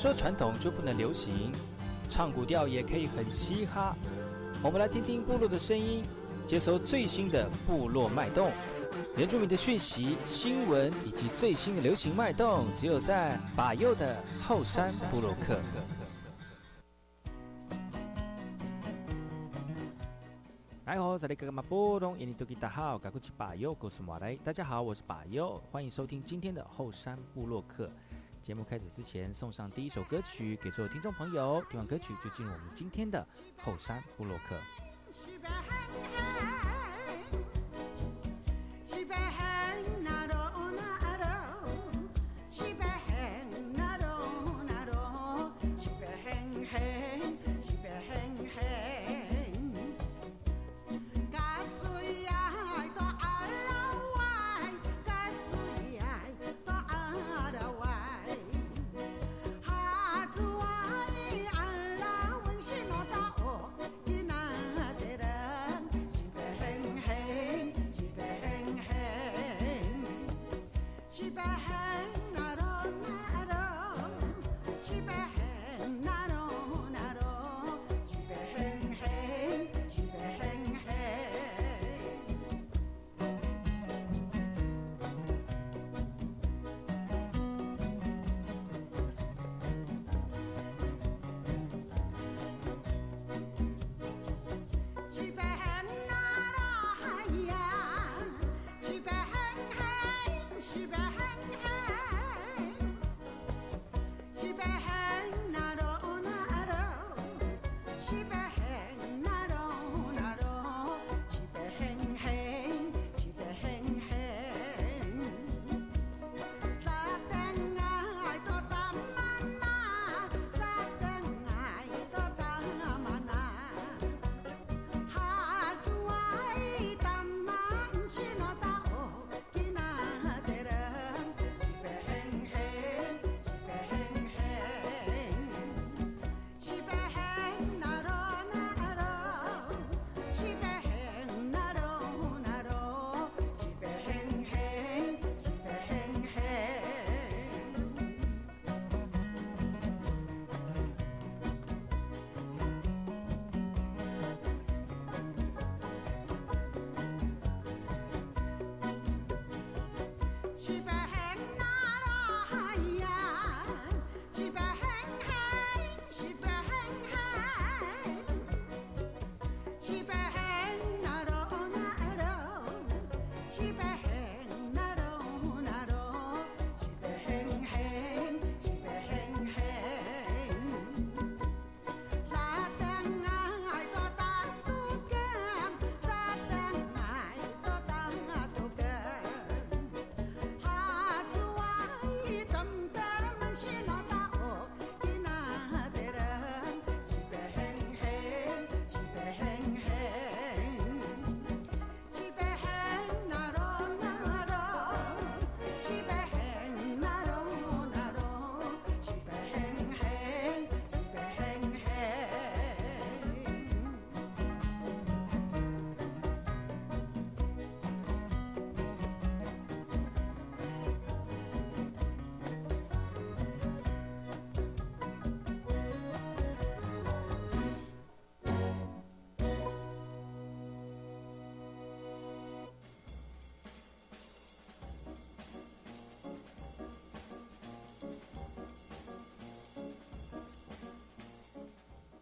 说传统就不能流行，唱古调也可以很嘻哈。我们来听听部落的声音，接收最新的部落脉动、原住民的讯息、新闻以及最新的流行脉动，只有在把右的后山部落克。哎吼，这里哥哥马波东，印尼多吉达好，赶快去把右告诉马来。大家好，我是把右，欢迎收听今天的后山部落客。节目开始之前，送上第一首歌曲给所有听众朋友。听完歌曲就进入我们今天的后山部落客。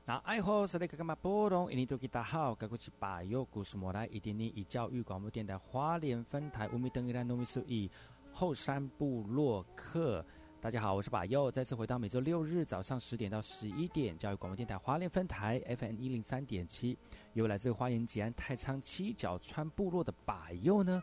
那爱好是那个干嘛波动？印尼多吉大好，该过去把右故事莫来，一点点以教育广播电台花莲分台五米登一兰糯米数一后山部落客。大家好，我是把右，再次回到每周六日早上十点到十一点，教育广播电台花莲分台 FM 一零三点七，由来自花莲吉安太仓七角川部落的把右呢。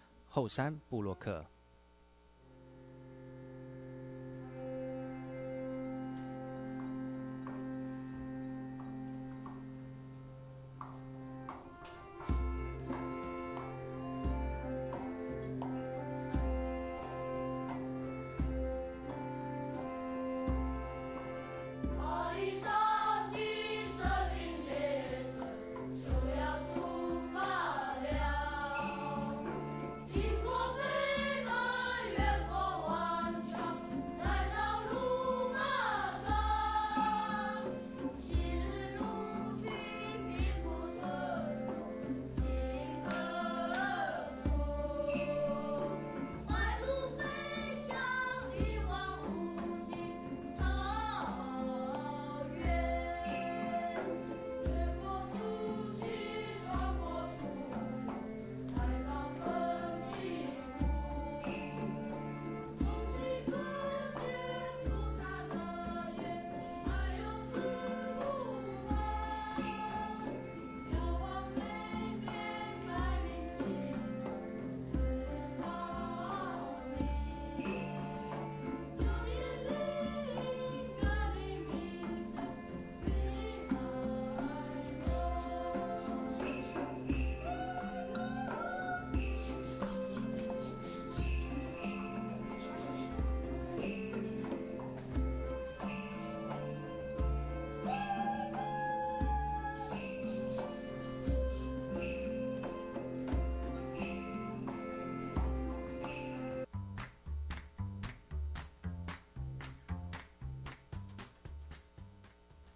后山布洛克。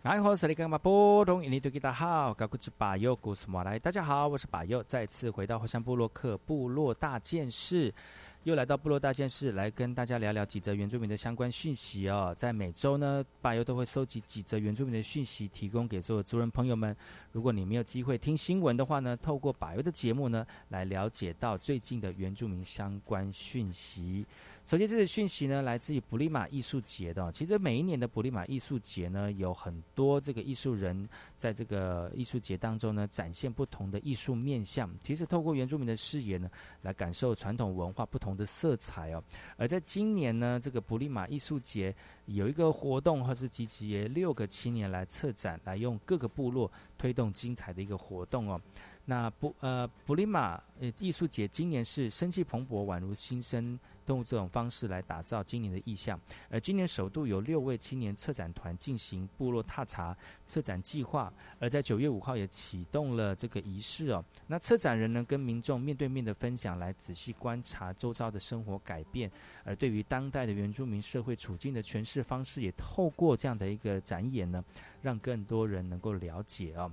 大家好，是里干嘛波东印尼多吉大好，高古吉巴尤古斯马来，大家好，我是巴尤，再次回到火山部落克部落大件事。又来到部落大件事，来跟大家聊聊几则原住民的相关讯息哦。在每周呢，巴尤都会收集几则原住民的讯息，提供给所有族人朋友们。如果你没有机会听新闻的话呢，透过巴尤的节目呢，来了解到最近的原住民相关讯息。首先，这个讯息呢，来自于布利马艺术节的。其实每一年的布利马艺术节呢，有很多这个艺术人在这个艺术节当中呢，展现不同的艺术面相。其实透过原住民的视野呢，来感受传统文化不同。的色彩哦，而在今年呢，这个布利马艺术节有一个活动，或是集结六个青年来策展，来用各个部落推动精彩的一个活动哦。那布呃布利马呃艺术节今年是生气蓬勃，宛如新生。动物这种方式来打造今年的意象，而今年首度有六位青年策展团进行部落踏查策展计划，而在九月五号也启动了这个仪式哦。那策展人呢跟民众面对面的分享，来仔细观察周遭的生活改变，而对于当代的原住民社会处境的诠释方式，也透过这样的一个展演呢，让更多人能够了解哦。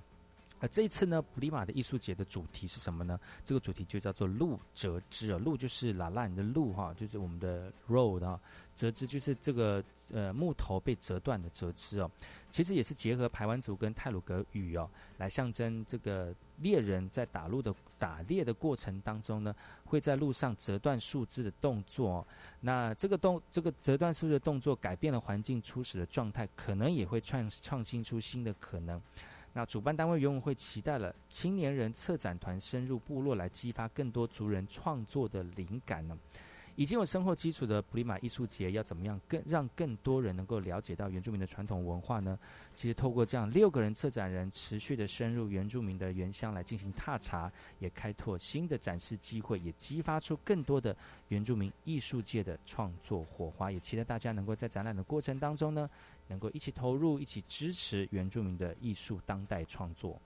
那这一次呢，普利马的艺术节的主题是什么呢？这个主题就叫做“路折枝”啊，路就是拉烂的路哈，就是我们的 road 啊，折枝就是这个呃木头被折断的折枝哦。其实也是结合排湾族跟泰鲁格语哦，来象征这个猎人在打路的打猎的过程当中呢，会在路上折断树枝的动作。那这个动这个折断树枝的动作，改变了环境初始的状态，可能也会创创新出新的可能。那主办单位原委会期待了青年人策展团深入部落，来激发更多族人创作的灵感呢。已经有深厚基础的普利马艺术节，要怎么样更让更多人能够了解到原住民的传统文化呢？其实透过这样六个人策展人持续的深入原住民的原乡来进行踏查，也开拓新的展示机会，也激发出更多的原住民艺术界的创作火花。也期待大家能够在展览的过程当中呢。能够一起投入，一起支持原住民的艺术当代创作。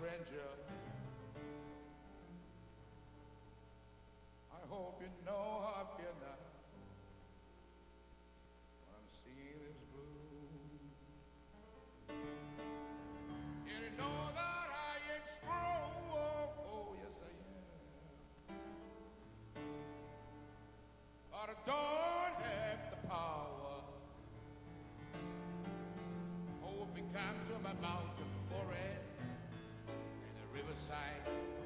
stranger. I hope you know I fear now. when I'm singing this blues. And you know that I am strong. Oh, yes I am. But I don't have the power. Oh, become to my mountain forest riverside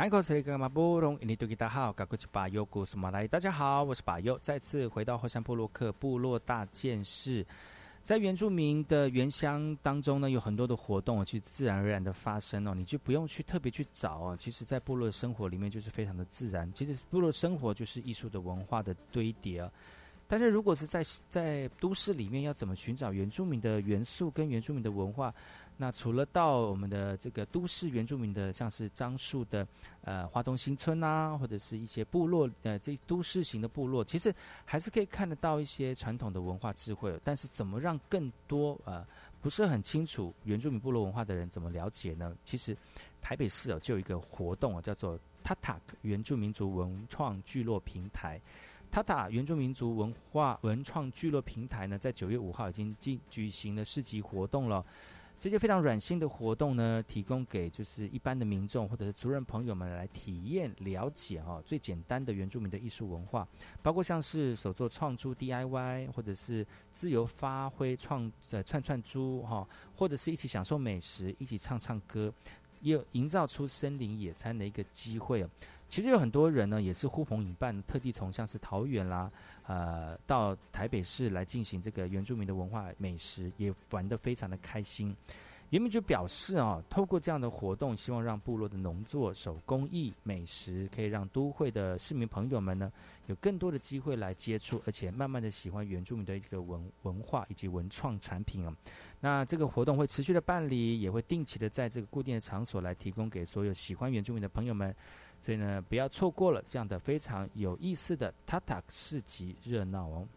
大家好，我是巴佑，再次回到后山部落克部落大件事。在原住民的原乡当中呢，有很多的活动，去自然而然的发生哦，你就不用去特别去找哦。其实，在部落的生活里面，就是非常的自然。其实，部落生活就是艺术的文化的堆叠。但是如果是在在都市里面，要怎么寻找原住民的元素跟原住民的文化？那除了到我们的这个都市原住民的，像是樟树的呃花东新村啊，或者是一些部落呃这都市型的部落，其实还是可以看得到一些传统的文化智慧。但是怎么让更多呃不是很清楚原住民部落文化的人怎么了解呢？其实台北市哦就有一个活动啊，叫做 Tata 原住民族文创聚落平台。塔塔原住民族文化文创聚落平台呢，在九月五号已经进举行了市集活动了。这些非常软性的活动呢，提供给就是一般的民众或者是族人朋友们来体验了解哈，最简单的原住民的艺术文化，包括像是手作创珠 DIY，或者是自由发挥创呃串串珠哈，或者是一起享受美食，一起唱唱歌，也有营造出森林野餐的一个机会其实有很多人呢，也是呼朋引伴，特地从像是桃园啦，呃，到台北市来进行这个原住民的文化美食，也玩得非常的开心。原民就表示啊，透过这样的活动，希望让部落的农作、手工艺、美食，可以让都会的市民朋友们呢，有更多的机会来接触，而且慢慢的喜欢原住民的一个文文化以及文创产品啊。那这个活动会持续的办理，也会定期的在这个固定的场所来提供给所有喜欢原住民的朋友们。所以呢，不要错过了这样的非常有意思的 Tata 市集热闹哦。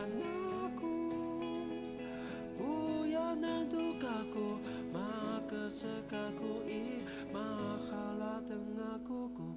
anakku Uyana aku, Maka sekaku i Mahala tengakuku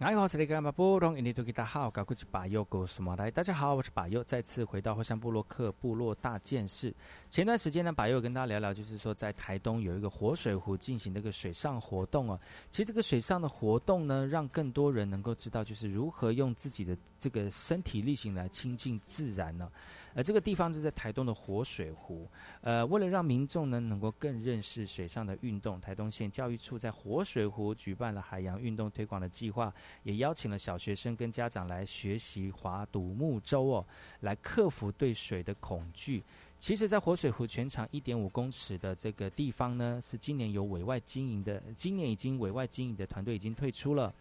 这里是马布隆，印尼多吉达好，高古吉巴尤古苏马来。大家好，我是巴尤，再次回到后山部落克部落大件事。前段时间呢，巴尤跟大家聊聊，就是说在台东有一个活水湖进行这个水上活动啊。其实这个水上的活动呢，让更多人能够知道，就是如何用自己的这个身体力行来亲近自然呢。而这个地方就在台东的活水湖。呃，为了让民众呢能够更认识水上的运动，台东县教育处在活水湖举办了海洋运动推广的计划，也邀请了小学生跟家长来学习划独木舟哦，来克服对水的恐惧。其实，在活水湖全长一点五公尺的这个地方呢，是今年有委外经营的，今年已经委外经营的团队已经退出了。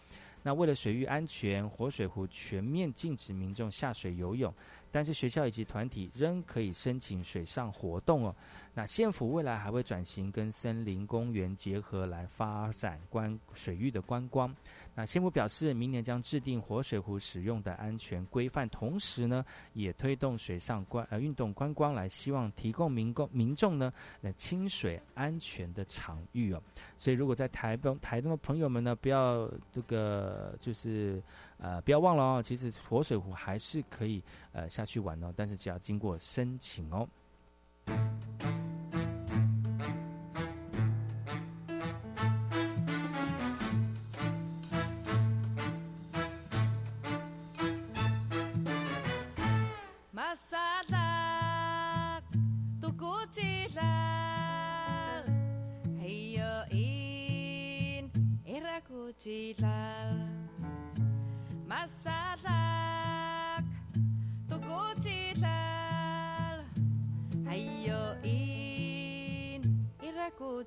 那为了水域安全，活水湖全面禁止民众下水游泳，但是学校以及团体仍可以申请水上活动哦。那县府未来还会转型跟森林公园结合来发展观水域的观光。那县府表示，明年将制定活水湖使用的安全规范，同时呢，也推动水上观呃运动观光，来希望提供民公民众呢那清水安全的场域哦。所以，如果在台东台东的朋友们呢，不要这个就是呃不要忘了哦，其实活水湖还是可以呃下去玩哦，但是只要经过申请哦。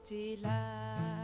parti là.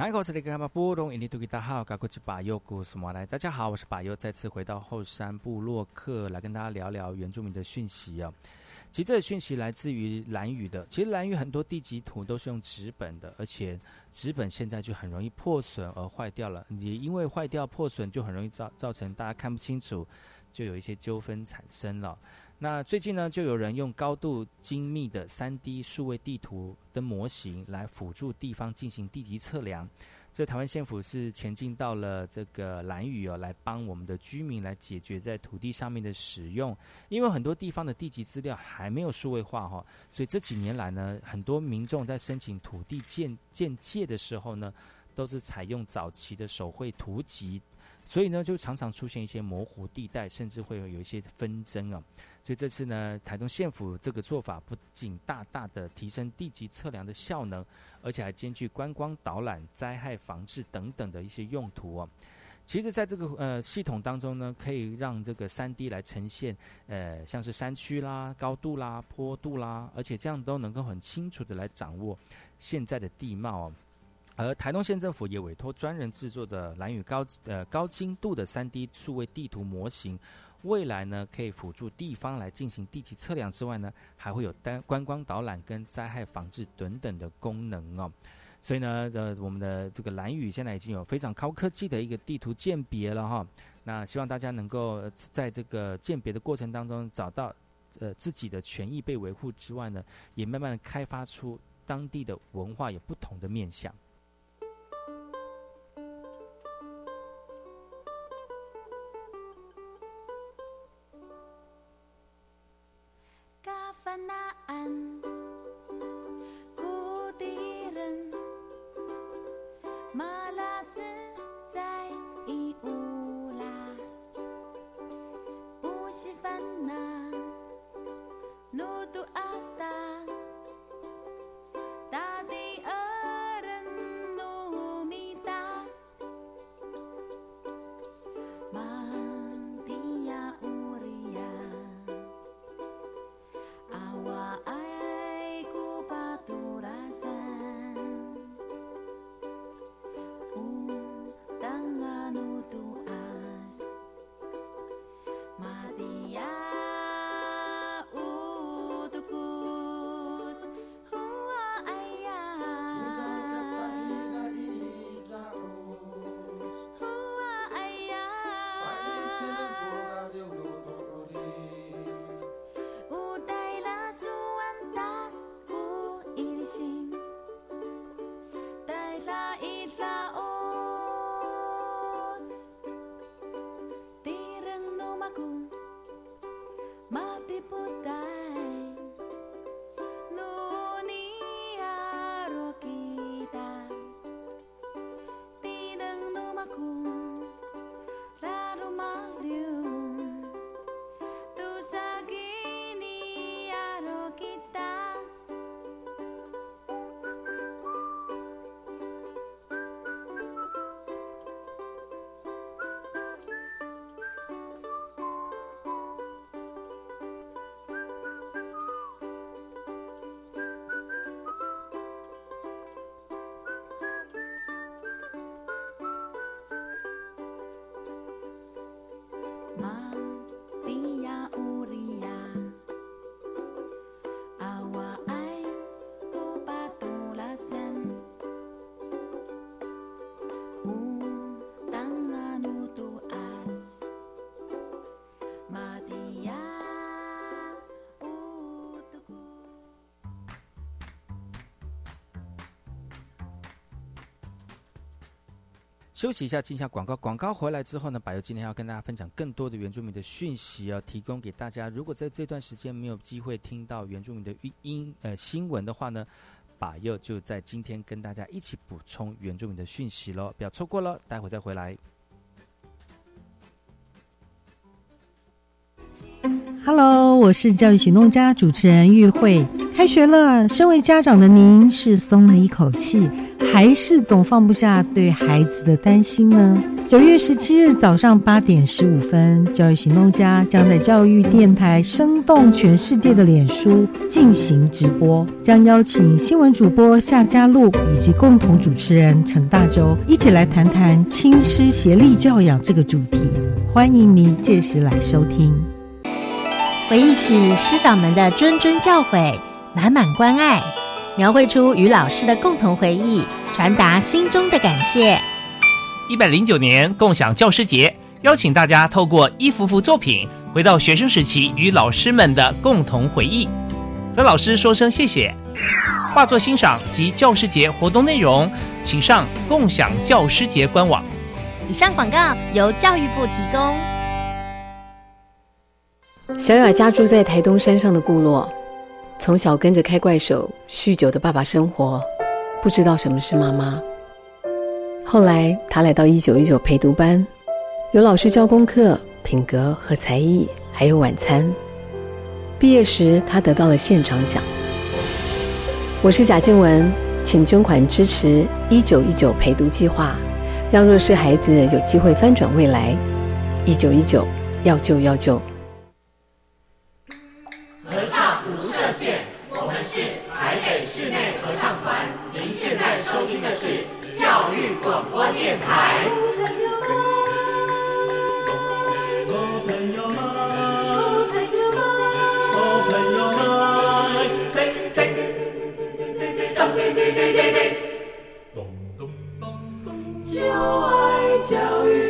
大家好，我是巴优，再次回到后山部落客，来跟大家聊聊原住民的讯息啊。其实这个讯息来自于蓝屿的，其实蓝屿很多地籍图都是用纸本的，而且纸本现在就很容易破损而坏掉了，也因为坏掉破损，就很容易造造成大家看不清楚，就有一些纠纷产生了。那最近呢，就有人用高度精密的三 D 数位地图的模型来辅助地方进行地级测量。这台湾县府是前进到了这个蓝屿哦，来帮我们的居民来解决在土地上面的使用。因为很多地方的地级资料还没有数位化哈，所以这几年来呢，很多民众在申请土地建建界的时候呢，都是采用早期的手绘图集，所以呢，就常常出现一些模糊地带，甚至会有有一些纷争啊。所以这次呢，台东县府这个做法不仅大大的提升地级测量的效能，而且还兼具观光导览、灾害防治等等的一些用途哦。其实，在这个呃系统当中呢，可以让这个三 D 来呈现，呃，像是山区啦、高度啦、坡度啦，而且这样都能够很清楚的来掌握现在的地貌哦。而台东县政府也委托专人制作的蓝屿高呃高精度的三 D 数位地图模型。未来呢，可以辅助地方来进行地级测量之外呢，还会有单观光导览跟灾害防治等等的功能哦。所以呢，呃，我们的这个蓝屿现在已经有非常高科技的一个地图鉴别了哈。那希望大家能够在这个鉴别的过程当中找到呃自己的权益被维护之外呢，也慢慢的开发出当地的文化有不同的面向。马休息一下，进一下广告。广告回来之后呢，百佑今天要跟大家分享更多的原住民的讯息哦，提供给大家。如果在这段时间没有机会听到原住民的语音呃新闻的话呢，百佑就在今天跟大家一起补充原住民的讯息喽，不要错过了。待会再回来。Hello，我是教育行动家主持人玉慧。开学了，身为家长的您是松了一口气，还是总放不下对孩子的担心呢？九月十七日早上八点十五分，教育行动家将在教育电台生动全世界的脸书进行直播，将邀请新闻主播夏嘉璐以及共同主持人陈大洲一起来谈谈亲师协力教养这个主题。欢迎您届时来收听。回忆起师长们的谆谆教诲，满满关爱，描绘出与老师的共同回忆，传达心中的感谢。一百零九年共享教师节，邀请大家透过一幅幅作品，回到学生时期与老师们的共同回忆，和老师说声谢谢。画作欣赏及教师节活动内容，请上共享教师节官网。以上广告由教育部提供。小雅家住在台东山上的部落，从小跟着开怪手、酗酒的爸爸生活，不知道什么是妈妈。后来，他来到一九一九陪读班，有老师教功课、品格和才艺，还有晚餐。毕业时，他得到了现场奖。我是贾静雯，请捐款支持一九一九陪读计划，让弱势孩子有机会翻转未来。一九一九，要救要救。就爱教育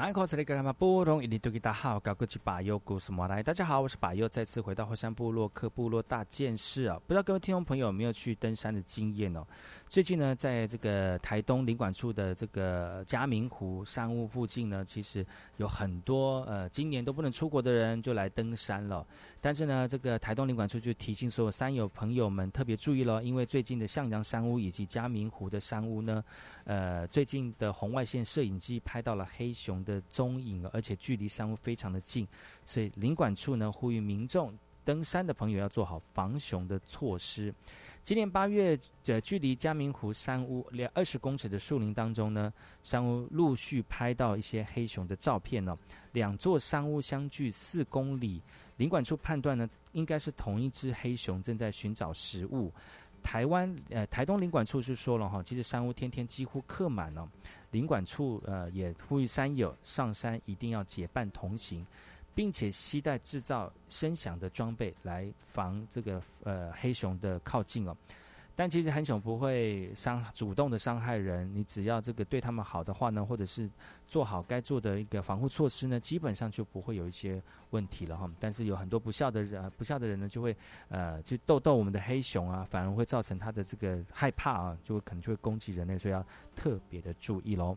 大家好，我是巴尤，再次回到后山部落克部落大件事啊！不知道各位听众朋友有没有去登山的经验哦？最近呢，在这个台东领管处的这个嘉明湖山屋附近呢，其实有很多呃，今年都不能出国的人就来登山了。但是呢，这个台东领管处就提醒所有山友朋友们特别注意了，因为最近的向阳山屋以及嘉明湖的山屋呢，呃，最近的红外线摄影机拍到了黑熊的。的踪影，而且距离山屋非常的近，所以领管处呢呼吁民众登山的朋友要做好防熊的措施。今年八月，呃，距离嘉明湖山屋两二十公尺的树林当中呢，山屋陆续拍到一些黑熊的照片呢。两座山屋相距四公里，领管处判断呢，应该是同一只黑熊正在寻找食物。台湾呃，台东领管处是说了哈，其实山屋天天几乎客满了。领馆处呃也呼吁山友上山一定要结伴同行，并且携带制造声响的装备来防这个呃黑熊的靠近哦。但其实很熊不会伤主动的伤害人，你只要这个对他们好的话呢，或者是做好该做的一个防护措施呢，基本上就不会有一些问题了哈。但是有很多不孝的人，不孝的人呢，就会呃去逗逗我们的黑熊啊，反而会造成他的这个害怕啊，就可能就会攻击人类，所以要特别的注意喽。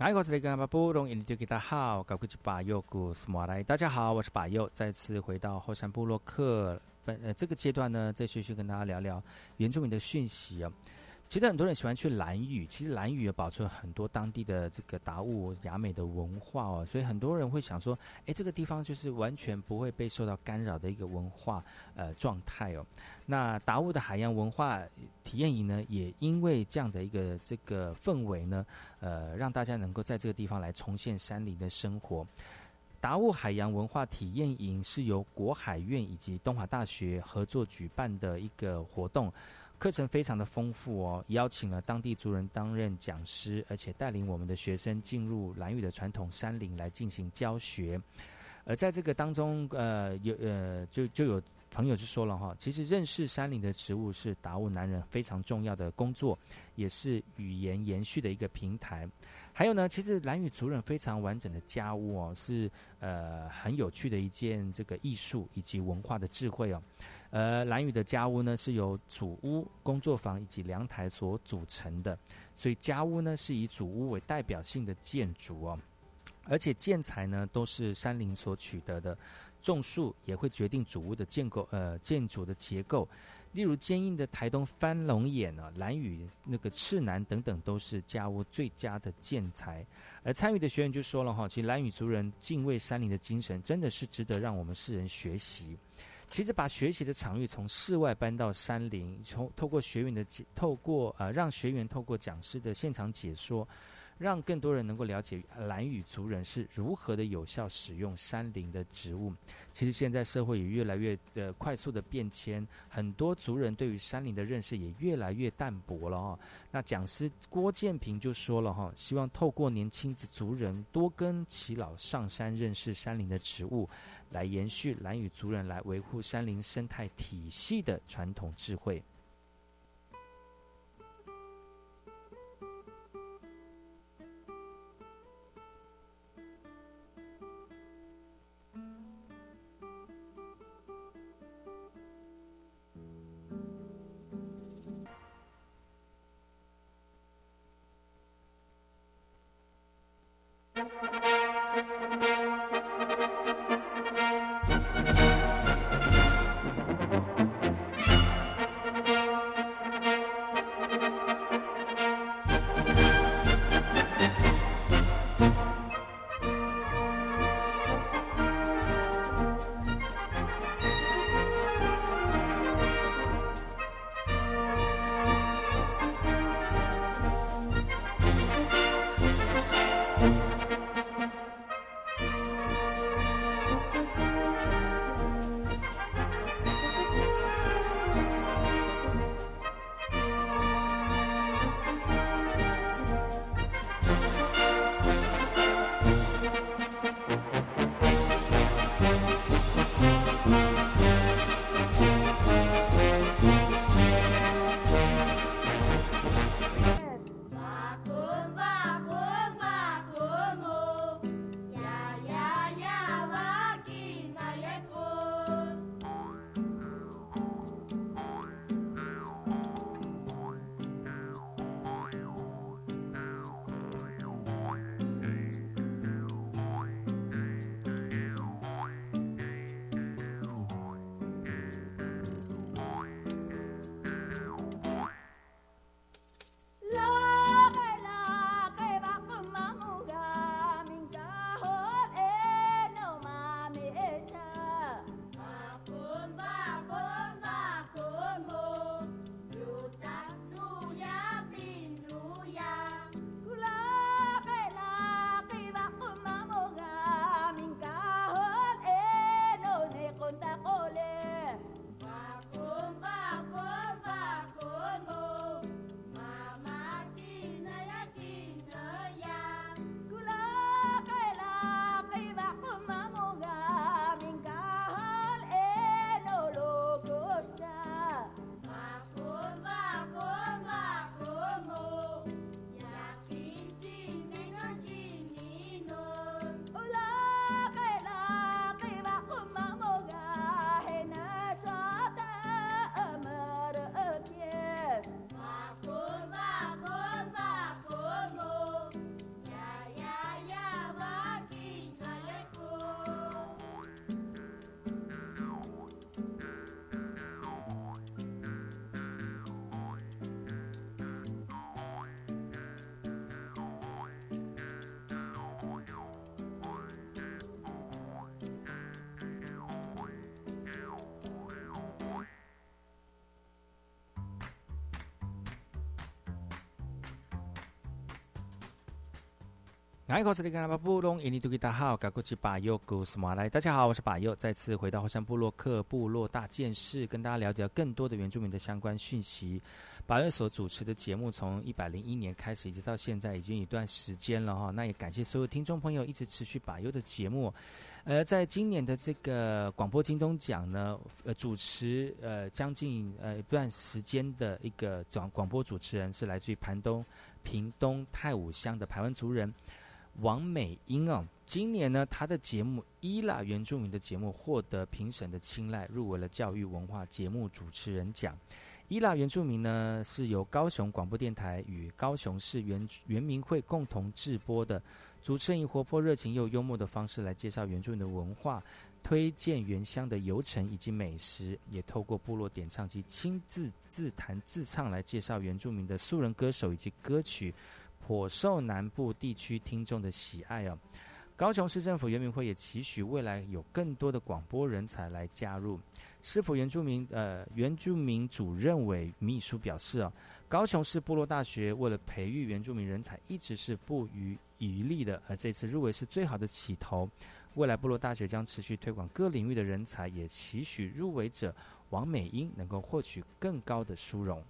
爱国是那个马布隆，印度吉他好，高古吉巴尤古斯马来。大家好，我是巴尤，再次回到后山部落克。本呃这个阶段呢，再继续跟大家聊聊原住民的讯息啊。其实很多人喜欢去兰屿，其实兰屿也保存很多当地的这个达悟雅美的文化哦，所以很多人会想说，诶，这个地方就是完全不会被受到干扰的一个文化呃状态哦。那达悟的海洋文化体验营呢，也因为这样的一个这个氛围呢，呃，让大家能够在这个地方来重现山林的生活。达悟海洋文化体验营是由国海院以及东华大学合作举办的一个活动。课程非常的丰富哦，邀请了当地族人担任讲师，而且带领我们的学生进入蓝屿的传统山林来进行教学。而在这个当中，呃，有呃，就就有朋友就说了哈，其实认识山林的植物是达悟男人非常重要的工作，也是语言延续的一个平台。还有呢，其实蓝屿族人非常完整的家屋哦，是呃很有趣的一件这个艺术以及文化的智慧哦。呃，蓝屿的家屋呢是由主屋、工作房以及阳台所组成的，所以家屋呢是以主屋为代表性的建筑哦，而且建材呢都是山林所取得的，种树也会决定主屋的建构呃建筑的结构，例如坚硬的台东翻龙眼啊、蓝屿那个赤楠等等都是家屋最佳的建材，而参与的学员就说了哈，其实蓝屿族人敬畏山林的精神真的是值得让我们世人学习。其实把学习的场域从室外搬到山林，从透过学员的，透过呃让学员透过讲师的现场解说，让更多人能够了解蓝屿族人是如何的有效使用山林的植物。其实现在社会也越来越的快速的变迁，很多族人对于山林的认识也越来越淡薄了哦。那讲师郭建平就说了哈，希望透过年轻的族人多跟耆老上山认识山林的植物。来延续蓝屿族人来维护山林生态体系的传统智慧。大号，嘎古吉巴尤古斯马来。大家好，我是巴尤，再次回到后山部落克部落大件事，跟大家了解更多的原住民的相关讯息。巴尤所主持的节目从一百零一年开始，一直到现在已经一段时间了哈。那也感谢所有听众朋友一直持续巴尤的节目。呃，在今年的这个广播金钟奖呢，呃，主持呃将近呃一段时间的一个广广播主持人是来自于盘东屏东太武乡的排湾族人。王美英哦，今年呢，她的节目《伊拉原住民》的节目获得评审的青睐，入围了教育文化节目主持人奖。《伊拉原住民》呢，是由高雄广播电台与高雄市原原民会共同制播的，主持人以活泼热情又幽默的方式来介绍原住民的文化，推荐原乡的游程以及美食，也透过部落点唱机亲自自弹自唱来介绍原住民的素人歌手以及歌曲。颇受南部地区听众的喜爱哦。高雄市政府原民会也期许未来有更多的广播人才来加入。市府原住民呃原住民主任委秘书表示哦，高雄市部落大学为了培育原住民人才，一直是不遗余力的，而这次入围是最好的起头。未来部落大学将持续推广各领域的人才，也期许入围者王美英能够获取更高的殊荣。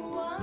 我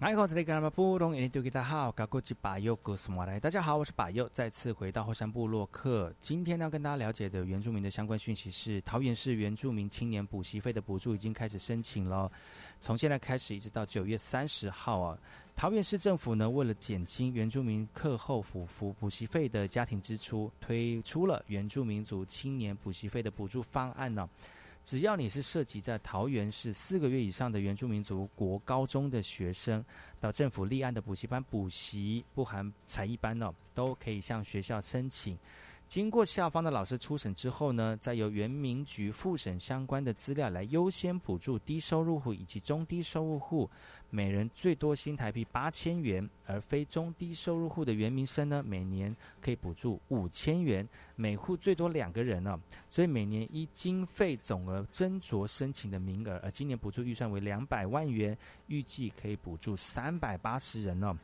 大家好，高国际巴友古斯莫来。大家好，我是巴友，再次回到后山部落客。今天要跟大家了解的原住民的相关讯息是，桃园市原住民青年补习费的补助已经开始申请了。从现在开始一直到九月三十号啊，桃园市政府呢，为了减轻原住民课后辅辅补习费的家庭支出，推出了原住民族青年补习费的补助方案呢。只要你是涉及在桃园市四个月以上的原住民族国高中的学生，到政府立案的补习班补习，不含才艺班哦，都可以向学校申请。经过校方的老师初审之后呢，再由原民局复审相关的资料来优先补助低收入户以及中低收入户，每人最多新台币八千元，而非中低收入户的原民生呢，每年可以补助五千元，每户最多两个人呢，所以每年依经费总额斟酌申请的名额，而今年补助预算为两百万元，预计可以补助三百八十人呢。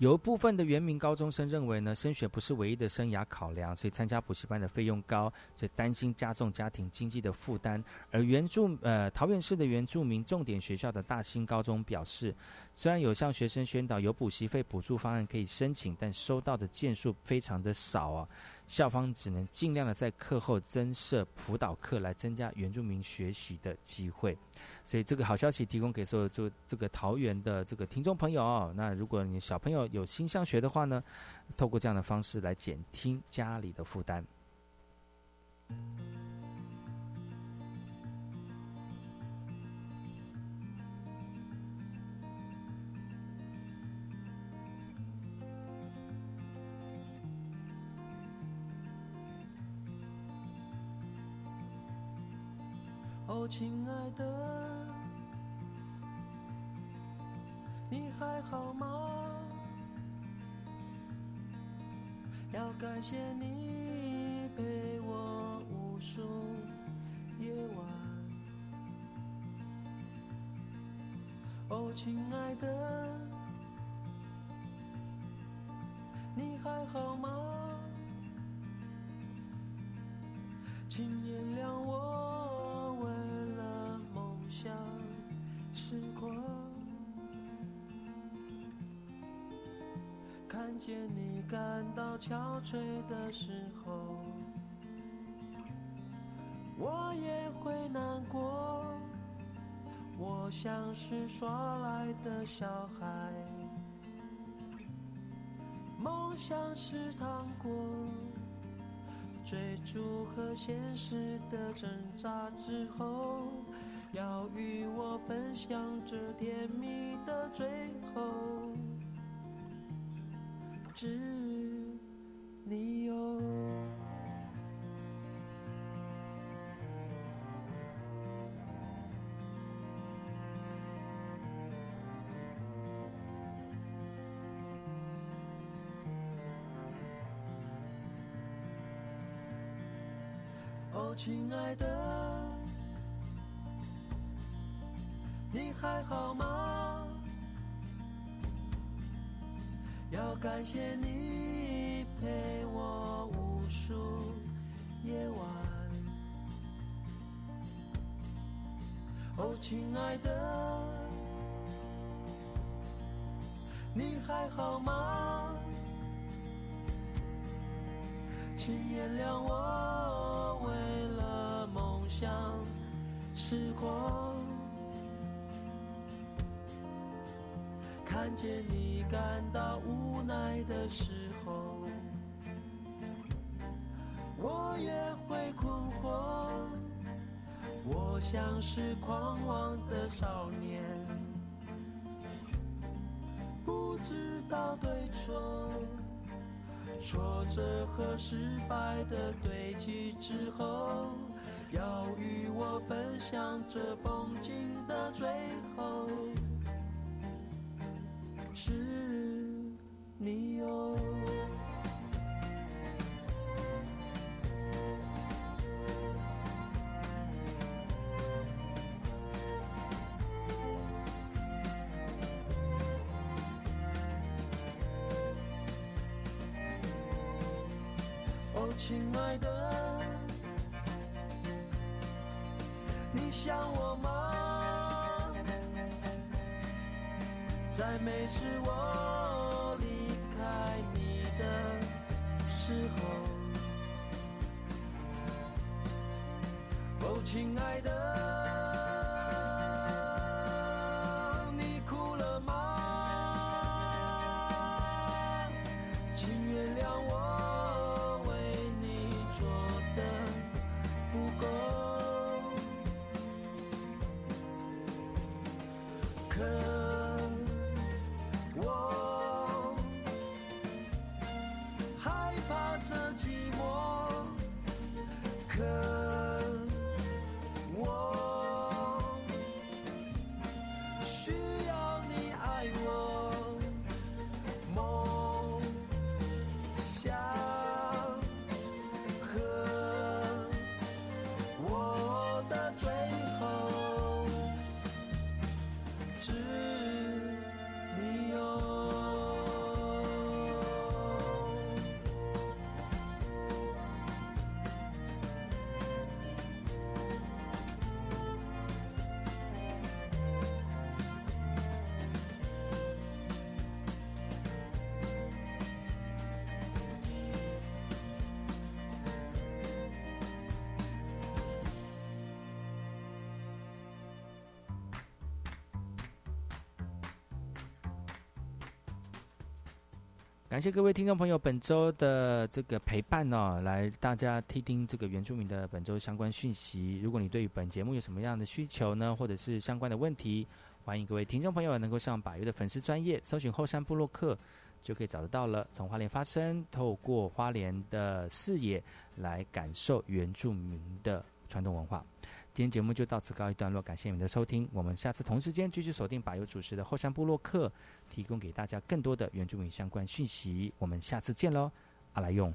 有一部分的原名高中生认为呢，升学不是唯一的生涯考量，所以参加补习班的费用高，所以担心加重家庭经济的负担。而原住呃桃园市的原住民重点学校的大兴高中表示，虽然有向学生宣导有补习费补助方案可以申请，但收到的件数非常的少啊。校方只能尽量的在课后增设辅导课，来增加原住民学习的机会。所以这个好消息提供给所有做这个桃园的这个听众朋友哦。那如果你小朋友有心向学的话呢，透过这样的方式来减轻家里的负担。哦，亲爱的，你还好吗？要感谢你陪我无数夜晚。哦，亲爱的，你还好吗？请原谅我看见你感到憔悴的时候，我也会难过。我像是耍赖的小孩，梦想是糖果。追逐和现实的挣扎之后，要与我分享这甜蜜的最后，是你有。哦，亲爱的，你还好吗？感谢你陪我无数夜晚。哦，亲爱的，你还好吗？请原谅我为了梦想痴狂，看见你感到无奈的时候，我也会困惑。我像是狂妄的少年，不知道对错。挫折和失败的堆积之后，要与我分享这风景的最亲爱的，你想我吗？在每次我离开你的时候，哦，亲爱的。感谢各位听众朋友本周的这个陪伴哦，来大家听听这个原住民的本周相关讯息。如果你对于本节目有什么样的需求呢，或者是相关的问题，欢迎各位听众朋友能够上百越的粉丝专业搜寻后山部落客，就可以找得到了。从花莲发声，透过花莲的视野来感受原住民的传统文化。今天节目就到此告一段落，感谢你们的收听。我们下次同时间继续锁定百有主持的后山部落客，提供给大家更多的原住民相关讯息。我们下次见喽，阿来用。